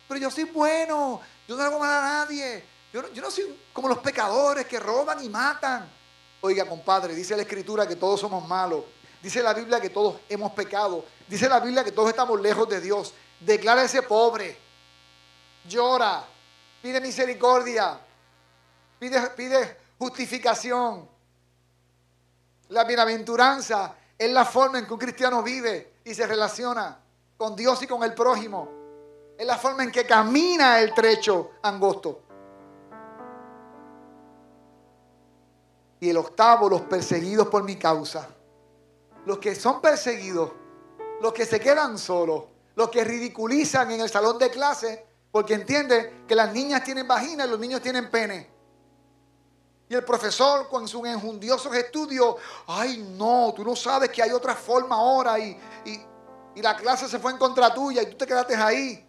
Pero yo soy bueno, yo no le hago mal a nadie. Yo yo no soy como los pecadores que roban y matan. Oiga, compadre, dice la Escritura que todos somos malos. Dice la Biblia que todos hemos pecado. Dice la Biblia que todos estamos lejos de Dios. Declara ese pobre. Llora. Pide misericordia. Pide, justificación. La bienaventuranza es la forma en que un cristiano vive y se relaciona con Dios y con el prójimo. Es la forma en que camina el trecho angosto. Y el octavo, los perseguidos por mi causa. Los que son perseguidos, los que se quedan solos, los que ridiculizan en el salón de clase porque entiende que las niñas tienen vagina y los niños tienen pene. Y el profesor con sus enjundiosos estudios, ay no, tú no sabes que hay otra forma ahora y, y, y la clase se fue en contra tuya y tú te quedaste ahí.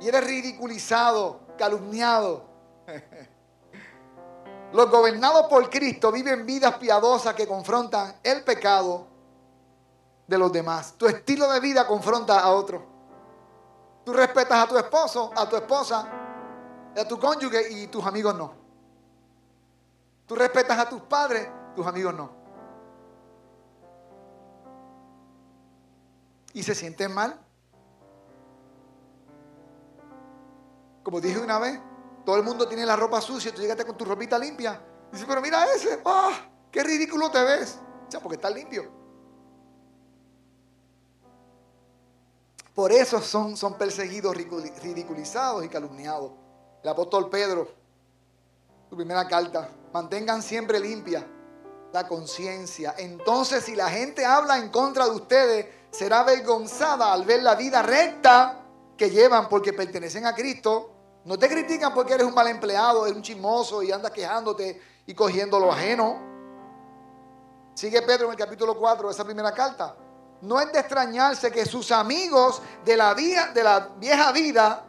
Y eres ridiculizado, calumniado. [laughs] Los gobernados por Cristo viven vidas piadosas que confrontan el pecado de los demás. Tu estilo de vida confronta a otro. Tú respetas a tu esposo, a tu esposa, a tu cónyuge y tus amigos no. Tú respetas a tus padres, tus amigos no. Y se sienten mal. Como dije una vez, todo el mundo tiene la ropa sucia, tú llegaste con tu ropita limpia. Dice, pero mira ese, ¡ah! ¡Qué ridículo te ves! O sea, porque está limpio. Por eso son, son perseguidos, ridiculizados y calumniados. El apóstol Pedro, su primera carta, mantengan siempre limpia la conciencia. Entonces, si la gente habla en contra de ustedes, será avergonzada al ver la vida recta que llevan porque pertenecen a Cristo no te critican porque eres un mal empleado, eres un chismoso y andas quejándote y cogiendo lo ajeno. Sigue Pedro en el capítulo 4 de esa primera carta. No es de extrañarse que sus amigos de la, de la vieja vida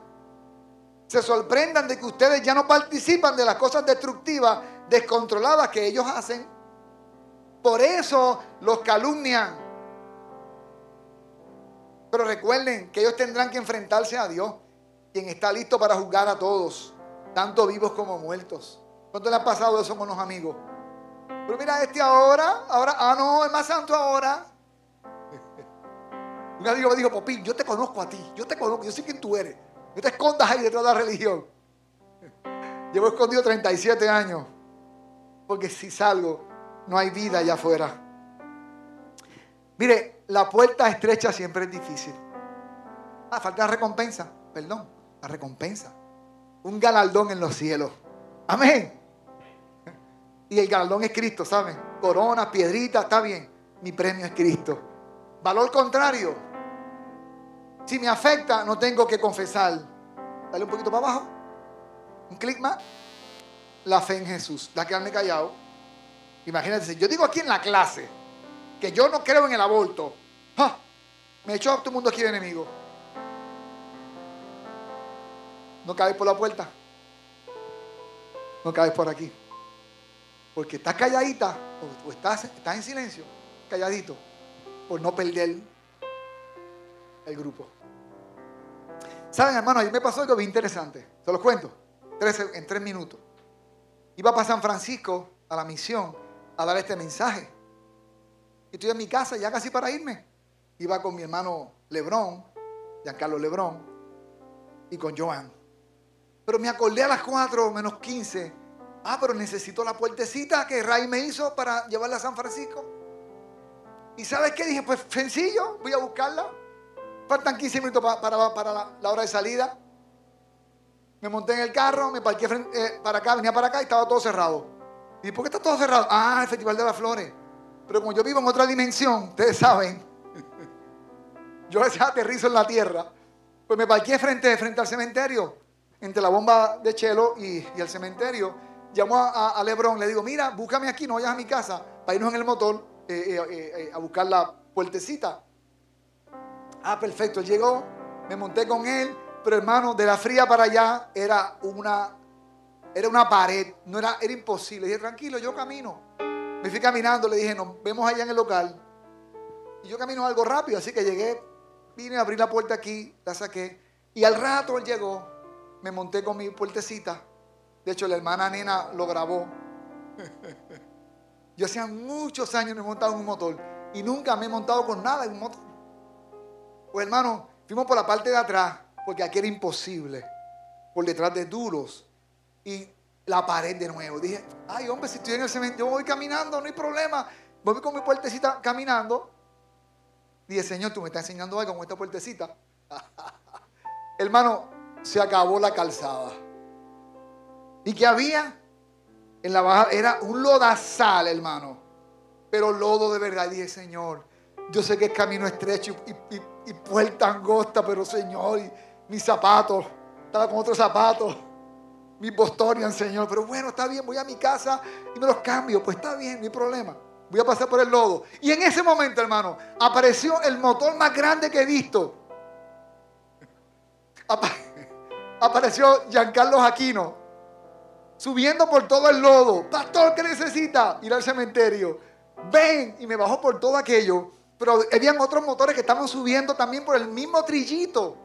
se sorprendan de que ustedes ya no participan de las cosas destructivas, descontroladas que ellos hacen. Por eso los calumnian. Pero recuerden que ellos tendrán que enfrentarse a Dios quien está listo para juzgar a todos, tanto vivos como muertos. ¿Cuánto le ha pasado eso con los amigos? Pero mira, este ahora, ahora, ah, no, es más santo ahora. Un amigo me dijo, Popín, yo te conozco a ti, yo te conozco, yo sé quién tú eres. No te escondas ahí detrás de la religión. [laughs] Llevo escondido 37 años, porque si salgo, no hay vida allá afuera. Mire, la puerta estrecha siempre es difícil. Ah, falta recompensa, perdón recompensa. Un galardón en los cielos. Amén. Y el galardón es Cristo, ¿saben? Corona, piedrita, está bien. Mi premio es Cristo. Valor contrario. Si me afecta, no tengo que confesar. Dale un poquito para abajo. Un clic más. La fe en Jesús. Da quedarme callado. Imagínate, yo digo aquí en la clase que yo no creo en el aborto. Me echó a todo el mundo aquí de enemigo. No cabes por la puerta. No cabes por aquí. Porque estás calladita o, estás, estás en silencio, calladito, por no perder el grupo. Saben, hermano, ayer me pasó algo bien interesante. Se los cuento. en tres minutos. Iba para San Francisco a la misión a dar este mensaje. Y estoy en mi casa ya casi para irme. Iba con mi hermano Lebrón, Giancarlo Lebrón, y con Joan. Pero me acordé a las 4 menos 15 Ah, pero necesito la puertecita que Ray me hizo para llevarla a San Francisco. ¿Y sabes qué? Dije, pues sencillo, voy a buscarla. Faltan 15 minutos para, para, la, hora de salida. Me monté en el carro, me parqué eh, para acá, venía para acá y estaba todo cerrado. ¿Y por qué está todo cerrado? Ah, el Festival de las Flores. Pero como yo vivo en otra dimensión, ustedes saben, [laughs] yo a aterrizo en la tierra, pues me parqué frente, al cementerio, entre la bomba de Chelo y, el cementerio. Llamo a, Lebron, le digo, mira, búscame aquí, no vayas a mi casa, para irnos en el motor eh, eh, a buscar la puertecita. Ah, perfecto, llegó, me monté con él, pero hermano, de la fría para allá era una, era una pared, no era, era imposible. dije, tranquilo, yo camino. Me fui caminando, le dije, nos vemos allá en el local. Y yo camino algo rápido, así que llegué, vine a abrir la puerta aquí, la saqué. Y al rato él llegó, me monté con mi puertecita. De hecho, la hermana nena lo grabó. [laughs] Yo hacía muchos años me he montado en un motor y nunca me he montado con nada en un motor. Pues hermano, fuimos por la parte de atrás, porque aquí era imposible. Por detrás de duros. Y la pared de nuevo. Dije, ay hombre, si estoy en el cementerio, yo voy caminando, no hay problema. Voy con mi puertecita caminando. Dije, Señor, tú me estás enseñando algo con esta puertecita. [laughs] Hermano, se acabó la calzada. ¿Y qué había? En la baja era un lodazal, hermano. Pero lodo de verdad. Dije, Señor, yo sé que es camino estrecho y, puerta angosta, pero Señor, mis zapatos, estaba con otros zapatos mis Bostonian, Señor. Pero bueno, está bien, voy a mi casa y me los cambio. Pues está bien, no hay problema. Voy a pasar por el lodo. Y en ese momento, hermano, apareció el motor más grande que he visto. apareció Giancarlo Aquino subiendo por todo el lodo. Pastor, ¿qué necesita? Ir al cementerio. Ven. Y me bajó por todo aquello. Pero habían otros motores que estaban subiendo también por el mismo trillito.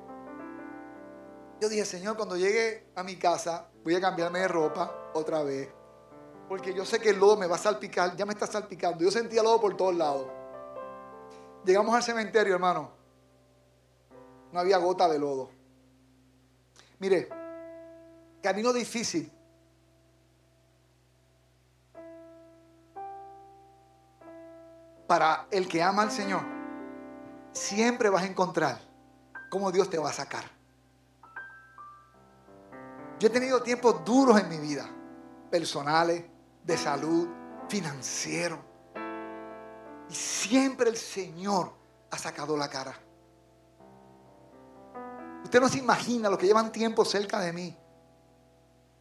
Yo dije, Señor, cuando llegue a mi casa, voy a cambiarme de ropa otra vez. Porque yo sé que el lodo me va a salpicar, ya me está salpicando. Yo sentía lodo por todos lados. Llegamos al cementerio, hermano. No había gota de lodo. Mire, camino difícil. Para el que ama al Señor, siempre vas a encontrar cómo Dios te va a sacar. Yo he tenido tiempos duros en mi vida, personales, de salud, financiero. Y siempre el Señor ha sacado la cara. Usted no se imagina lo que llevan tiempo cerca de mí.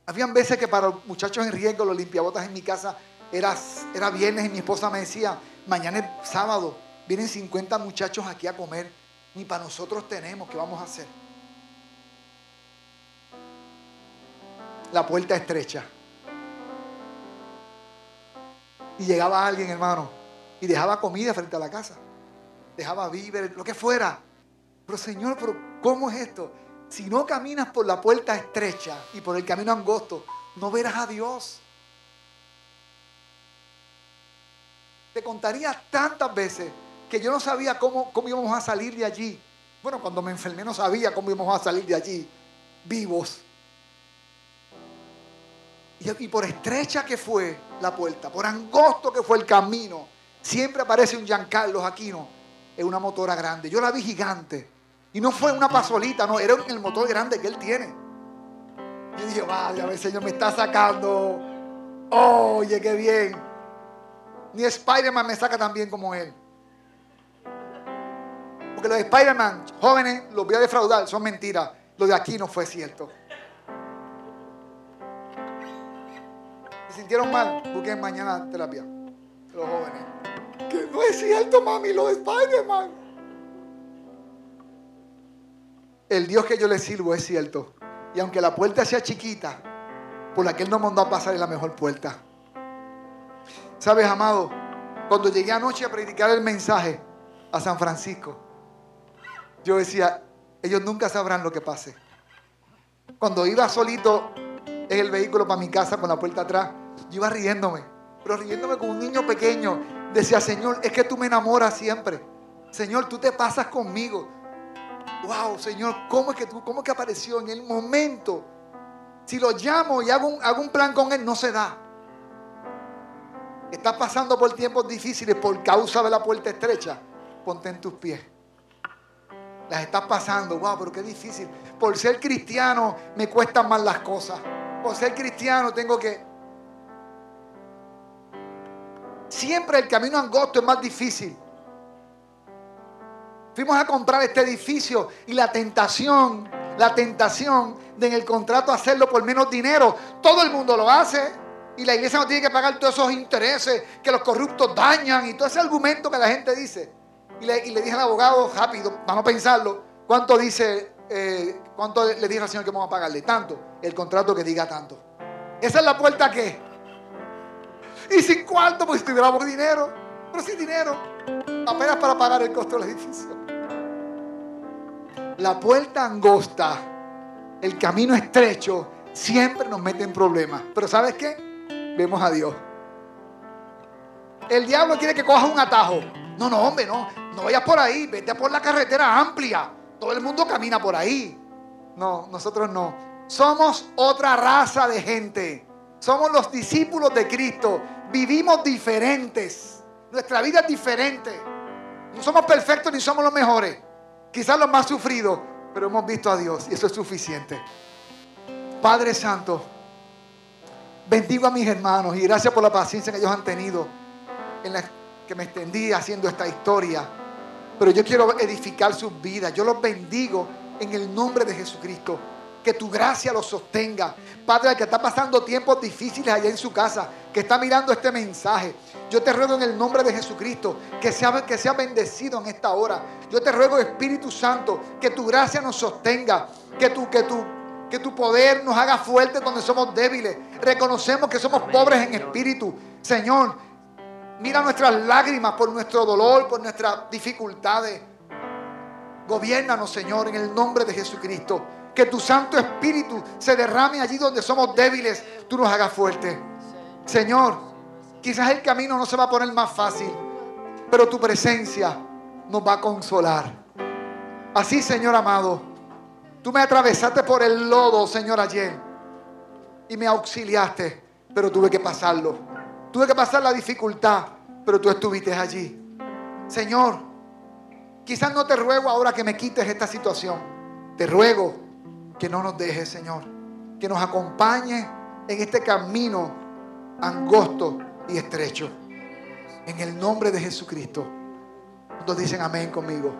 Habían veces que para muchachos en riesgo, los limpiabotas en mi casa, era, era viernes y mi esposa me decía, mañana es sábado, vienen 50 muchachos aquí a comer, ni para nosotros tenemos, ¿qué vamos a hacer? la puerta estrecha. Y llegaba alguien, hermano, y dejaba comida frente a la casa. Dejaba víveres, lo que fuera. Pero Señor, pero ¿cómo es esto? Si no caminas por la puerta estrecha y por el camino angosto, no verás a Dios. Te contaría tantas veces que yo no sabía cómo, cómo íbamos a salir de allí. Bueno, cuando me enfermé no sabía cómo íbamos a salir de allí vivos. Y, por estrecha que fue la puerta, por angosto que fue el camino, siempre aparece un Giancarlo Aquino en una motora grande. Yo la vi gigante. Y no fue una pasolita, no, era el motor grande que él tiene. Yo dije, vaya, el Señor me está sacando. Oye, qué bien. Ni Spider-Man me saca tan bien como él. Porque los de Spider-Man, jóvenes, los voy a defraudar, son mentiras. Lo de aquí no fue cierto. sintieron mal, busquen mañana terapia. Los jóvenes. Que no es cierto, mami, lo de Spider-Man. El Dios que yo le sirvo es cierto. Y aunque la puerta sea chiquita, por la que Él nos mandó a pasar es la mejor puerta. ¿Sabes, amado? Cuando llegué anoche a predicar el mensaje a San Francisco, yo decía, ellos nunca sabrán lo que pase. Cuando iba solito en el vehículo para mi casa con la puerta atrás, yo iba riéndome, pero riéndome como un niño pequeño. Decía, Señor, es que tú me enamoras siempre. Señor, tú te pasas conmigo. Wow, Señor, ¿cómo es que tú, cómo es que apareció en el momento? Si lo llamo y hago un, hago un plan con él, no se da. Estás pasando por tiempos difíciles por causa de la puerta estrecha. Ponte en tus pies. Las estás pasando, wow, pero qué difícil. Por ser cristiano me cuestan más las cosas. Por ser cristiano tengo que... Siempre el camino angosto es más difícil. Fuimos a comprar este edificio y la tentación, la tentación de en el contrato hacerlo por menos dinero. Todo el mundo lo hace. Y la iglesia no tiene que pagar todos esos intereses que los corruptos dañan y todo ese argumento que la gente dice. Y le, dije al abogado, rápido, vamos a pensarlo, ¿cuánto dice, eh, cuánto le dije al Señor que vamos a pagarle? Tanto, el contrato que diga tanto. Esa es la puerta que. Y sin cuarto, pues si tuviéramos dinero, pero sin dinero, apenas para pagar el costo del edificio. La puerta angosta, el camino estrecho, siempre nos mete en problemas. Pero ¿sabes qué? Vemos a Dios. El diablo quiere que cojas un atajo. No, no, hombre, no. No vayas por ahí. Vete por la carretera amplia. Todo el mundo camina por ahí. No, nosotros no. Somos otra raza de gente. Somos los discípulos de Cristo. Vivimos diferentes. Nuestra vida es diferente. No somos perfectos ni somos los mejores. Quizás los más sufridos. Pero hemos visto a Dios y eso es suficiente. Padre Santo. Bendigo a mis hermanos y gracias por la paciencia que ellos han tenido en la que me extendí haciendo esta historia. Pero yo quiero edificar sus vidas. Yo los bendigo en el nombre de Jesucristo. Que tu gracia los sostenga. Padre, que está pasando tiempos difíciles allá en su casa, que está mirando este mensaje. Yo te ruego en el nombre de Jesucristo que sea, que sea bendecido en esta hora. Yo te ruego, Espíritu Santo, que tu gracia nos sostenga. Que tu, que tu que tu poder nos haga fuertes donde somos débiles. Reconocemos que somos pobres en espíritu. Señor, mira nuestras lágrimas por nuestro dolor, por nuestras dificultades. Gobiernanos, Señor, en el nombre de Jesucristo. Que tu Santo Espíritu se derrame allí donde somos débiles. Tú nos hagas fuertes. Señor, quizás el camino no se va a poner más fácil, pero tu presencia nos va a consolar. Así, Señor amado. Tú me atravesaste por el lodo, Señor, ayer. Y me auxiliaste, pero tuve que pasarlo. Tuve que pasar la dificultad, pero tú estuviste allí. Señor, quizás no te ruego ahora que me quites esta situación. Te ruego que no nos dejes, Señor. Que nos acompañes en este camino angosto y estrecho. En el nombre de Jesucristo. Todos dicen amén conmigo.